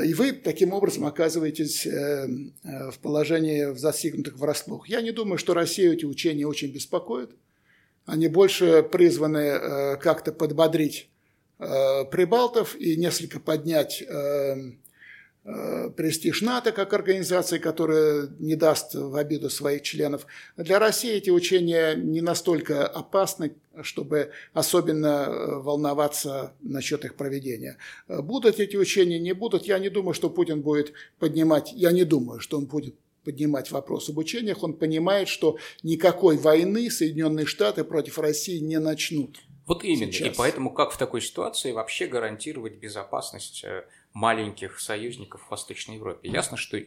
И вы таким образом оказываетесь э, э, в положении в застигнутых врасплох. Я не думаю, что Россию эти учения очень беспокоят. Они больше призваны э, как-то подбодрить прибалтов и несколько поднять престиж НАТО как организации, которая не даст в обиду своих членов. Для России эти учения не настолько опасны, чтобы особенно э, волноваться насчет их проведения. Э, Будут эти учения, не будут, я не думаю, что Путин будет поднимать, я не думаю, что он будет поднимать вопрос об учениях, он понимает, что никакой войны Соединенные Штаты против России не начнут. Вот именно. Сейчас. И поэтому как в такой ситуации вообще гарантировать безопасность э, маленьких союзников в Восточной Европе? Ясно, что,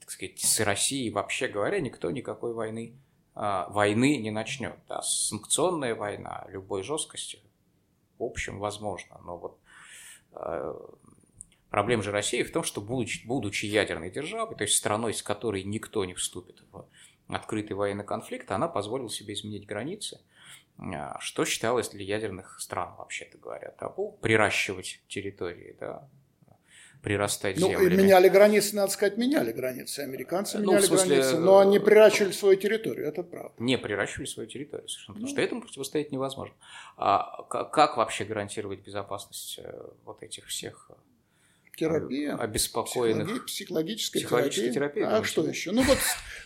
так сказать, с Россией вообще говоря, никто никакой войны, а, войны не начнет. Да, санкционная война любой жесткости, в общем, возможно. Но вот э, проблема же России в том, что будучи, будучи ядерной державой, то есть страной, с которой никто не вступит в открытый военный конфликт, она позволила себе изменить границы, а, что считалось для ядерных стран, вообще-то говоря, табу, приращивать территории, да, прирастать Ну, землями. меняли границы, надо сказать, меняли границы. Американцы Ну, меняли смысле, границы, но они э, приращивали свою территорию, это правда. не приращивали свою территорию, совершенно, потому Ну. что этому противостоять невозможно. А как вообще гарантировать безопасность э, вот этих всех э, Терапия. обеспокоенных? Психологи- психологическая, Психологическая терапия. терапия, А что еще? Ну вот,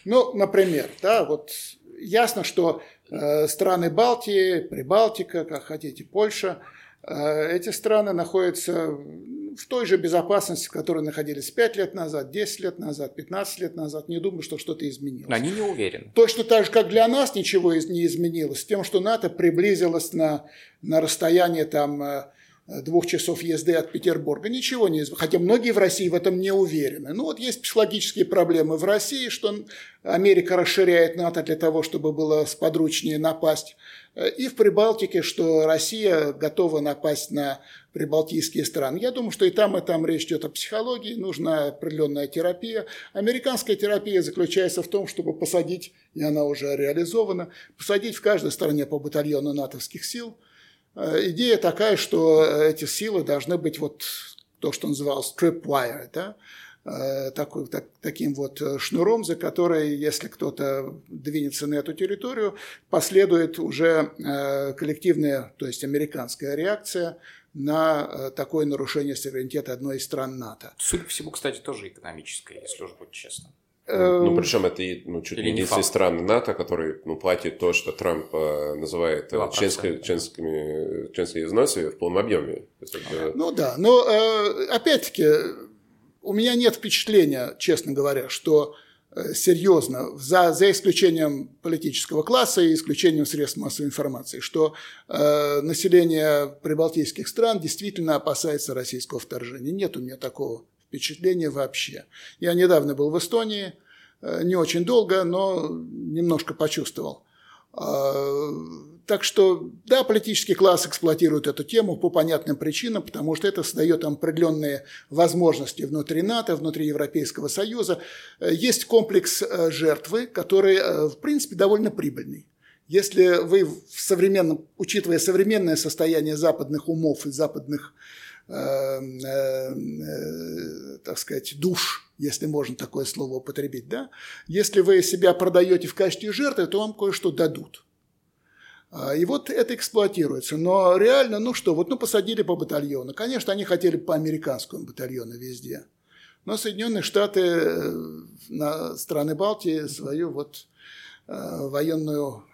ну, например, да, вот ясно, что э, страны Балтии, Прибалтика, как хотите, Польша, э, эти страны находятся в той же безопасности, в которой находились 5 лет назад, 10 лет назад, 15 лет назад. Не думаю, что что-то изменилось. Они не уверены. Точно так же, как для нас ничего не изменилось, тем, что НАТО приблизилось на, на расстояние там, э, двух часов езды от Петербурга. Ничего не изменилось. Хотя многие в России в этом не уверены. Ну вот есть психологические проблемы в России, что Америка расширяет НАТО для того, чтобы было сподручнее напасть. И в Прибалтике, что Россия готова напасть на прибалтийские страны. Я думаю, что и там, и там речь идет о психологии, нужна определенная терапия. Американская терапия заключается в том, чтобы посадить, и она уже реализована, посадить в каждой стране по батальону натовских сил – Э, идея такая, что эти силы должны быть вот то, что называлось tripwire, да, э, такой, так, таким вот шнуром, за который, если кто-то двинется на эту территорию, последует уже э, коллективная, то есть американская реакция на такое нарушение суверенитета одной из стран НАТО. Судя по всему, кстати, тоже экономическое, если уж быть честным. Ну, эм, причем это ну, чуть ли не все страны НАТО, которые ну, платят то, что Трамп э, называет э, членскими, членскими, взносами в полном объеме. Это... Ну да, но э, опять-таки у меня нет впечатления, честно говоря, что э, серьезно, за, за исключением политического класса и исключением средств массовой информации, что э, население прибалтийских стран действительно опасается российского вторжения. Нет у меня такого впечатление вообще. Я недавно был в Эстонии, э, не очень долго, но немножко почувствовал. А, так что, да, политический класс эксплуатирует эту тему по понятным причинам, потому что это создает определенные возможности внутри НАТО, внутри Европейского Союза. Э, есть комплекс э, жертвы, который, в принципе, довольно прибыльный. Если вы в современном, учитывая современное состояние западных умов и западных так сказать, душ, если можно такое слово употребить, да, если вы себя продаете в качестве жертвы, то вам кое-что дадут. А, и вот это эксплуатируется. Но реально, ну что, вот ну посадили по батальону. Конечно, они хотели по американскому батальону везде. Но Соединенные Штаты на страны Балтии свою вот военную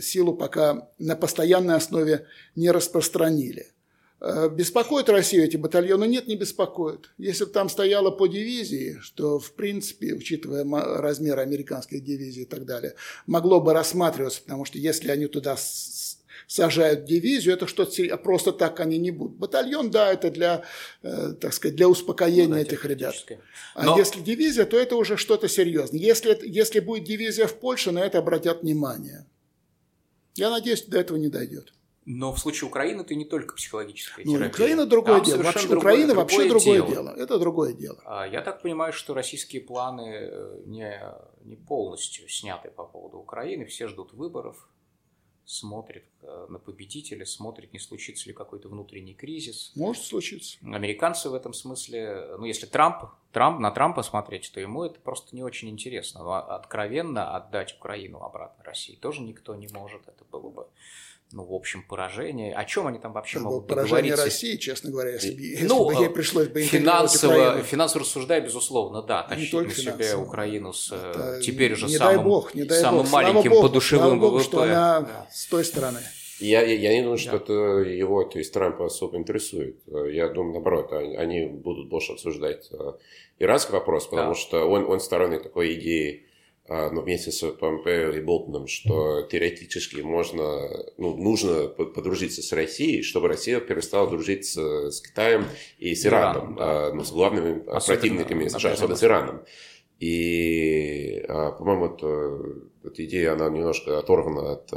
силу пока на постоянной основе не распространили. Э, беспокоят Россию эти батальоны? Нет, не беспокоят. Если бы там стояло по дивизии, что, в принципе, учитывая размер американской дивизии и так далее, могло бы рассматриваться, потому что если они туда сажают дивизию, это что-то а просто так они не будут. Батальон, да, это для, э, так сказать, для успокоения ну, да, этих ребят. А если дивизия, то это уже что-то серьезное. Если, если будет дивизия в Польше, на это обратят внимание. Я надеюсь, до этого не дойдет. Но в случае Украины это не только психологическая ну, терапия. Украина другое Там дело. Вообще, другое, Украина другое вообще другое дело. дело. Это другое дело. А, я так понимаю, что российские планы э, не, не полностью сняты по поводу Украины. Все ждут выборов, смотрят э, на победителя, смотрят, не случится ли какой-то внутренний кризис. Может случиться. Американцы в этом смысле, ну если Трамп, Трамп на Трампа смотреть, то ему это просто не очень интересно. Но откровенно отдать Украину обратно России тоже никто не может. Это было бы ну, в общем, поражение. О чем они там вообще ну, могут поражение договориться? России, честно говоря, если, если ну, бы ей пришлось бы финансово, финансово рассуждая, безусловно, да, тащить на себя Украину с Это, теперь уже не самым, дай бог, не дай самым бог. маленьким Слава подушевым Богу, ВВП. что она да. с той стороны. Я, я, я не думаю, что да. это его, то есть Трампа особо интересует. Я думаю, наоборот, они будут больше обсуждать э, иранский вопрос, потому да. что он, он сторонник такой идеи но вместе с Помпео и Болтоном, что теоретически можно, ну, нужно подружиться с Россией, чтобы Россия перестала дружить с, Китаем и с Ираном, Ираном да. А, ну, с главными особенно, противниками США, особенно с Ираном. И, а, по-моему, это, эта идея, она немножко оторвана от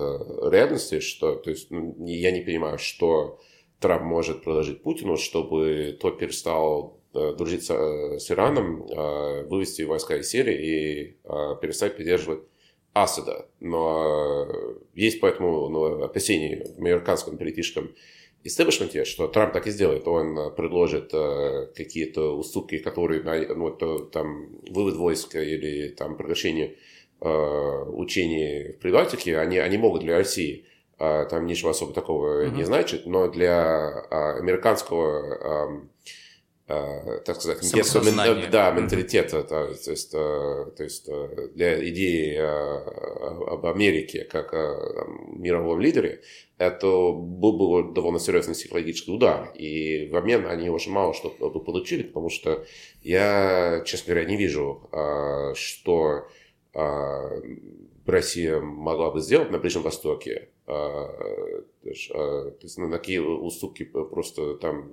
реальности, что, то есть, ну, я не понимаю, что Трамп может предложить Путину, чтобы тот перестал Э, дружить с, э, с Ираном, э, вывести войска из Сирии и перестать поддерживать Асада. Но есть поэтому ну, опасения в американском политическом истеблишменте, что Трамп так и сделает. Он предложит какие-то уступки, которые, ну, то, там, вывод войска или там прекращение учений в Прибалтике, они, они могут для России там ничего особо такого mm-hmm. не значит, но для американского Э, так сказать, детского да, менталитета, да, то есть, э, то есть э, для идеи об Америке как о мировом лидере, это был, был довольно серьезный психологический удар. И в обмен они очень мало что получили, потому что я, честно говоря, не вижу, что Россия могла бы сделать на Ближнем Востоке, то есть на какие уступки просто там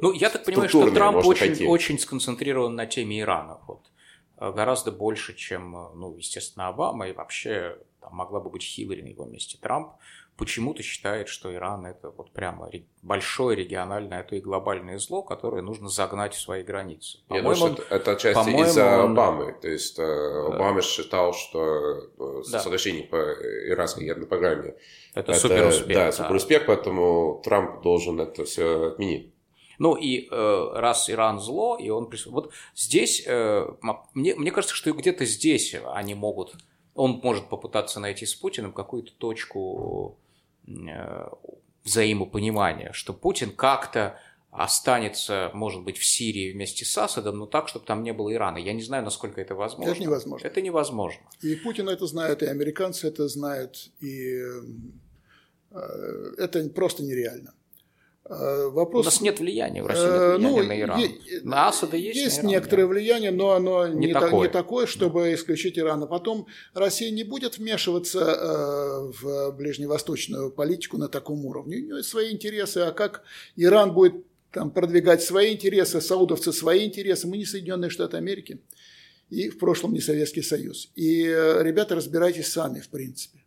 Ну, я так понимаю, что Трамп очень, очень сконцентрирован на теме Ирана. Вот. Гораздо больше, чем, ну, естественно, Обама и вообще там, могла бы быть Хиллари на его месте. Трамп почему-то считает, что Иран это вот прямо большое региональное, а то и глобальное зло, которое нужно загнать в свои границы. Я думаю, что это, это отчасти из-за Обамы. То есть э, Обама да. считал, что э, да. соглашение по иранской ядерной программе это, это супер успех. Да, супер успех, поэтому Трамп должен это все отменить. Ну и э, раз Иран зло, и он вот здесь э, мне мне кажется, что где-то здесь они могут, он может попытаться найти с Путиным какую-то точку Э, взаимопонимания, что Путин как-то останется, может быть, в Сирии вместе с Асадом, но так, чтобы там не было Ирана. Я не знаю, насколько это возможно. Это невозможно. Это невозможно. И Путин это знает, и американцы это знают, и э, это просто нереально. Э, вопрос... У нас нет влияния в России, нет влияния ну, на Иран. Е- на Асада есть Есть Иран, некоторое да. влияние, но оно не, не, такое. Та, не такое, чтобы исключить Иран. А потом Россия не будет вмешиваться э, в ближневосточную политику на таком уровне. У нее есть свои интересы, а как Иран будет там, продвигать свои интересы, саудовцы свои интересы, мы не Соединенные Штаты Америки и в прошлом не Советский Союз. И, э, ребята, разбирайтесь сами, в принципе.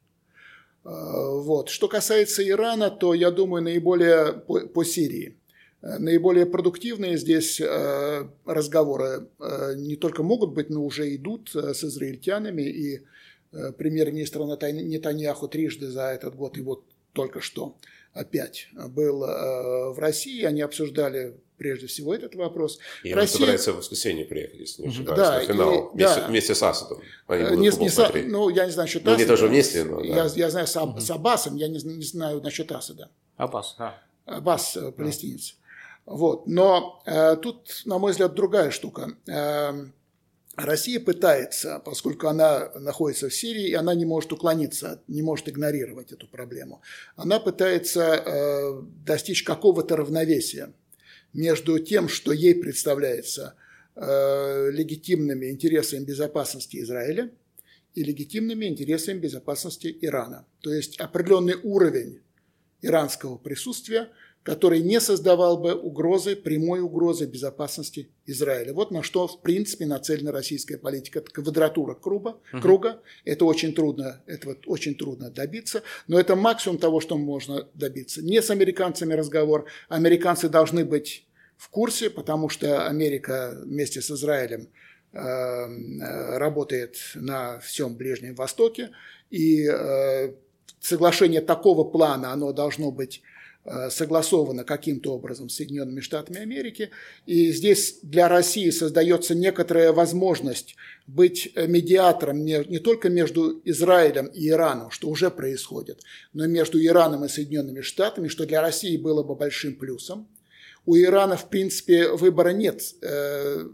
Э, вот. Что касается Ирана, то, я думаю, наиболее по, по Сирии. Э, наиболее продуктивные здесь э, разговоры не только могут быть, но уже идут с израильтянами. И премьер-министр Нетаньяху трижды за этот год, вот только что опять был в России. Они обсуждали прежде всего этот вопрос. И Россия... он собирается в воскресенье приехать, если не ошибаюсь, да, на финал, и, вместе, да. вместе с Асадом. Они не, не с, ну, я не знаю насчет ну, Асада. не тоже вместе, но... Я, да. я знаю с, угу. с Аббасом, я не, не знаю насчет Асада. Аббас, да. Аббас, э, палестинец. Да. Вот. Но э, тут, на мой взгляд, другая штука. Э, Россия пытается, поскольку она находится в Сирии, и она не может уклониться, не может игнорировать эту проблему, она пытается э, достичь какого-то равновесия между тем, что ей представляется э, легитимными интересами безопасности Израиля и легитимными интересами безопасности Ирана. То есть определенный уровень иранского присутствия, который не создавал бы угрозы, прямой угрозы безопасности Израиля. Вот на что, в принципе, нацелена российская политика. Это квадратура круга, угу. круга. Это очень трудно, этого очень трудно добиться, но это максимум того, что можно добиться. Не с американцами разговор. Американцы должны быть в курсе, потому что Америка вместе с Израилем э, работает на всем Ближнем Востоке, и э, соглашение такого плана, оно должно быть согласовано каким-то образом с Соединенными Штатами Америки. И здесь для России создается некоторая возможность быть медиатором не, только между Израилем и Ираном, что уже происходит, но между Ираном и Соединенными Штатами, что для России было бы большим плюсом. У Ирана, в принципе, выбора нет э,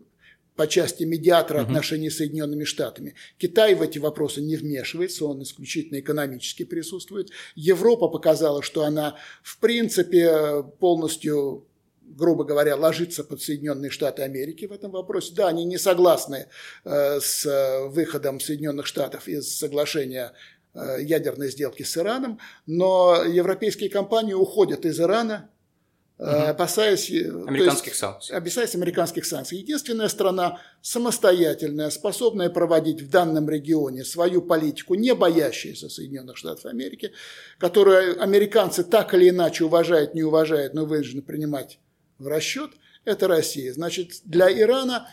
по части медиатора отношений с Соединенными Штатами. Китай в эти вопросы не вмешивается, он исключительно экономически присутствует. Европа показала, что она, в принципе, полностью грубо говоря, ложится под Соединенные Штаты Америки в этом вопросе. Да, они не согласны э, с выходом Соединенных Штатов из соглашения э, ядерной сделки с Ираном, но европейские компании уходят из Ирана, угу. опасаясь, американских есть, санкций. опасаясь американских санкций. Единственная страна самостоятельная, способная проводить в данном регионе свою политику, не боящаяся Соединенных Штатов Америки, которую американцы так или иначе уважают, не уважают, но вынуждены принимать в расчет, это Россия. Значит, для Ирана,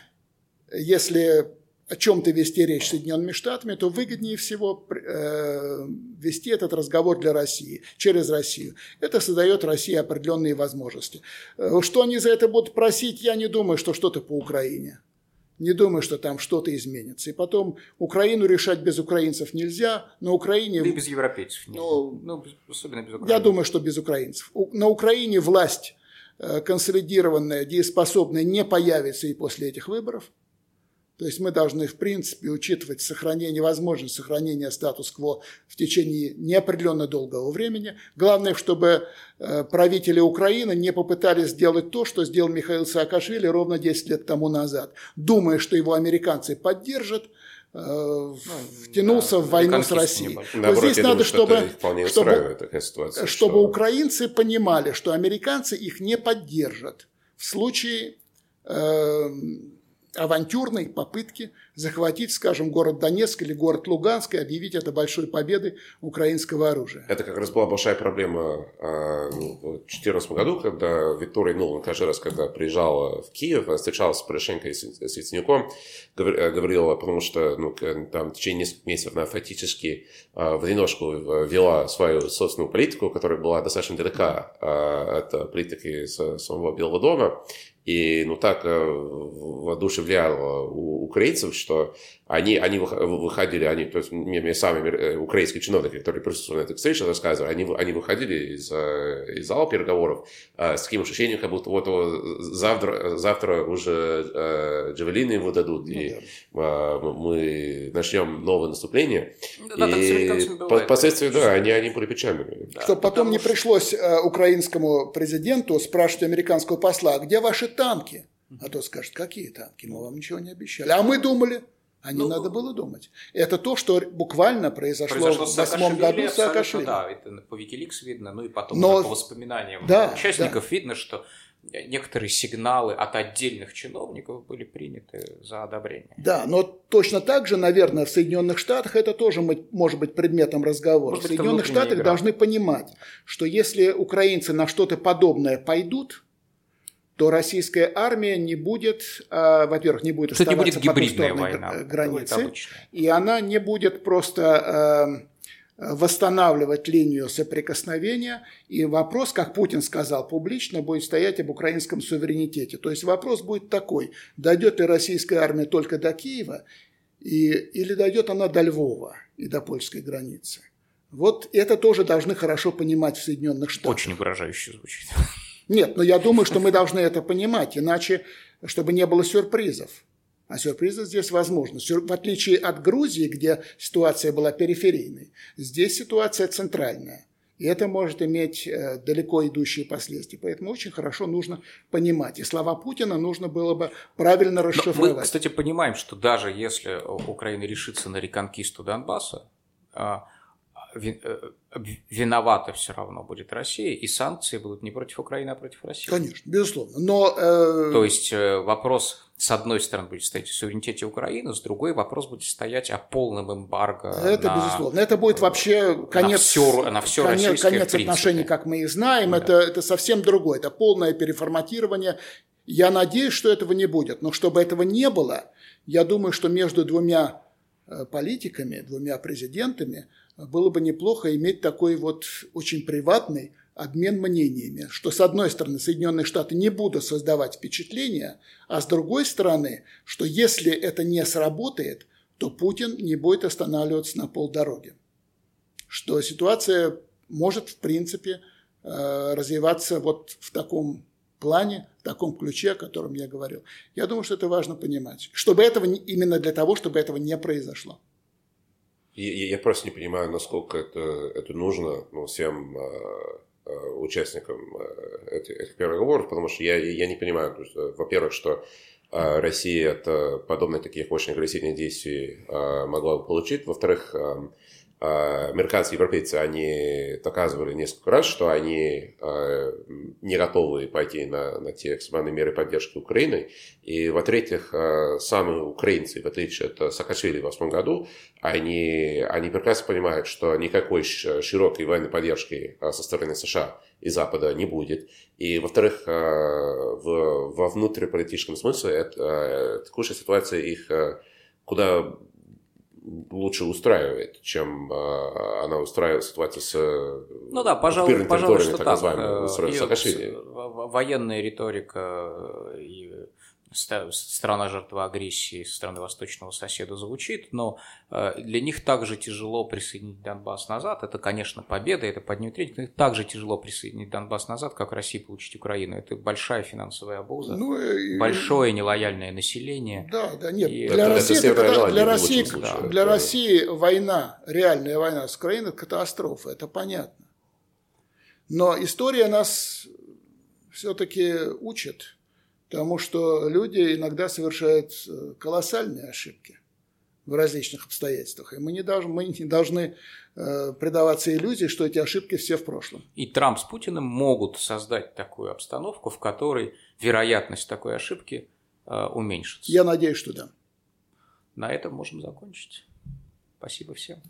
если о чем-то вести речь с Соединенными Штатами, то выгоднее всего э, вести этот разговор для России, через Россию. Это создает России определенные возможности. Э, что они за это будут просить, я не думаю, что что-то по Украине. Не думаю, что там что-то изменится. И потом Украину решать без украинцев нельзя. На Украине... И без европейцев. Ну, ну, особенно без украинцев. Я думаю, что без украинцев. На Украине власть э, консолидированная, дееспособная не появится и после этих выборов. То есть мы должны, в принципе, учитывать сохранение, возможность сохранения статус-кво в течение неопределенно долгого времени. Главное, чтобы э, правители Украины не попытались сделать то, что сделал Михаил Саакашвили ровно 10 лет тому назад, думая, что его американцы поддержат, ну, втянулся да, в войну с Россией. Наоборот, вот здесь надо, думаю, чтобы, чтобы, ситуация, чтобы что... украинцы понимали, что американцы их не поддержат в случае э, авантюрной попытки захватить, скажем, город Донецк или город Луганск и объявить это большой победой украинского оружия. Это как раз была большая проблема а, ну, в 2014 году, когда Виктория Нулан каждый раз, когда приезжала в Киев, встречалась с Порошенко и с Яценюком, э, говорила, потому что ну, там в течение нескольких месяцев она фактически а, в одиночку э, вела свою собственную политику, которая была достаточно далека а, от политики самого Белого дома, и ну так э, воодушевляло у украинцев, что они, они выходили, они, то есть мне, мне сами э, украинские чиновники, которые присутствовали на этой встрече, рассказывали, они, они выходили из, э, из зала переговоров с таким ощущением, как будто вот завтра, завтра уже э, джавелины выдадут, ну, и да. мы начнем новое наступление. Да, и впоследствии, да, они, они были печальными. Да, Чтобы потом не что... пришлось украинскому президенту спрашивать американского посла, «А где ваши танки? А то скажет, какие танки, мы вам ничего не обещали. А мы думали, а не ну, надо было думать. Это то, что буквально произошло, произошло в восьмом году с Саакашвили. Да, это по Wikileaks видно, ну и потом Но, по воспоминаниям да, участников да. видно, что некоторые сигналы от отдельных чиновников были приняты за одобрение. Да, но точно так же, наверное, в Соединенных Штатах это тоже может быть предметом разговора. Может, в Соединенных Штатах игра. должны понимать, что если украинцы на что-то подобное пойдут, то российская армия не будет, э, во-первых, не будет оставаться не будет по ту сторону война, границы, и она не будет просто э, восстанавливать линию соприкосновения. И вопрос, как Путин сказал публично, будет стоять об украинском суверенитете. То есть вопрос будет такой, дойдет ли российская армия только до Киева, и, или дойдет она до Львова и до польской границы. Вот это тоже должны хорошо понимать в Соединенных Штатах. Очень угрожающе звучит. Нет, но я думаю, что мы должны это понимать, иначе, чтобы не было сюрпризов. А сюрпризы здесь возможны. В отличие от Грузии, где ситуация была периферийной, здесь ситуация центральная. И это может иметь э, далеко идущие последствия. Поэтому очень хорошо нужно понимать. И слова Путина нужно было бы правильно расшифровать. мы, кстати, понимаем, что даже если Украина решится на реконкисту Донбасса, а, виновата все равно будет Россия, и санкции будут не против Украины, а против России. Конечно, безусловно. Но, э... То есть э, вопрос, с одной стороны, будет стоять о суверенитете Украины, с другой вопрос будет стоять о полном эмбарго. Это на... безусловно. Это будет вообще конец, на все, на все конец, конец отношений, как мы их знаем. Да. Это, это совсем другое. Это полное переформатирование. Я надеюсь, что этого не будет. Но чтобы этого не было, я думаю, что между двумя э, политиками, двумя президентами – было бы неплохо иметь такой вот очень приватный обмен мнениями, что с одной стороны Соединенные Штаты не будут создавать впечатления, а с другой стороны, что если это не сработает, то Путин не будет останавливаться на полдороги. Что ситуация может, в принципе, э, развиваться вот в таком плане, в таком ключе, о котором я говорил. Я думаю, что это важно понимать. Чтобы этого, именно для того, чтобы этого не произошло. Я, я просто не понимаю, насколько это, это нужно ну, всем э, э, участникам э, этих, этих переговоров, потому что я, я не понимаю, э, во-первых, что Россия от подобных таких очень агрессивных действий могла бы получить, во-вторых, а, американцы и европейцы, они доказывали несколько раз, что они а, не готовы пойти на, на те экстремальные меры поддержки Украины. И, во-третьих, а, сами украинцы, в отличие от Саакашвили в 2008 году, они, они прекрасно понимают, что никакой широкой военной поддержки со стороны США и Запада не будет. И, во-вторых, в, во внутриполитическом смысле это, текущая ситуация их куда лучше устраивает, чем э, она устраивает ситуацию с ну да, пожалуй, пожалуй, что так, так. С, с, военная риторика и страна жертва агрессии со стороны восточного соседа звучит, но э, для них также тяжело присоединить Донбасс назад. Это, конечно, победа, это поднимет рейтинг, но их также тяжело присоединить Донбасс назад, как России получить Украину. Это большая финансовая обуза, ну, и... большое нелояльное население. Да, да, нет. И для, это, России, это, это, для, России, да, для это... России война, реальная война с Украиной – это катастрофа, это понятно. Но история нас все-таки учит – Потому что люди иногда совершают э, колоссальные ошибки. в различных обстоятельствах. И мы не должны, мы не должны э, предаваться иллюзии, что эти ошибки все в прошлом. И Трамп с Путиным могут создать такую обстановку, в которой вероятность такой ошибки э, уменьшится. Я надеюсь, что да. На этом можем закончить. Спасибо всем.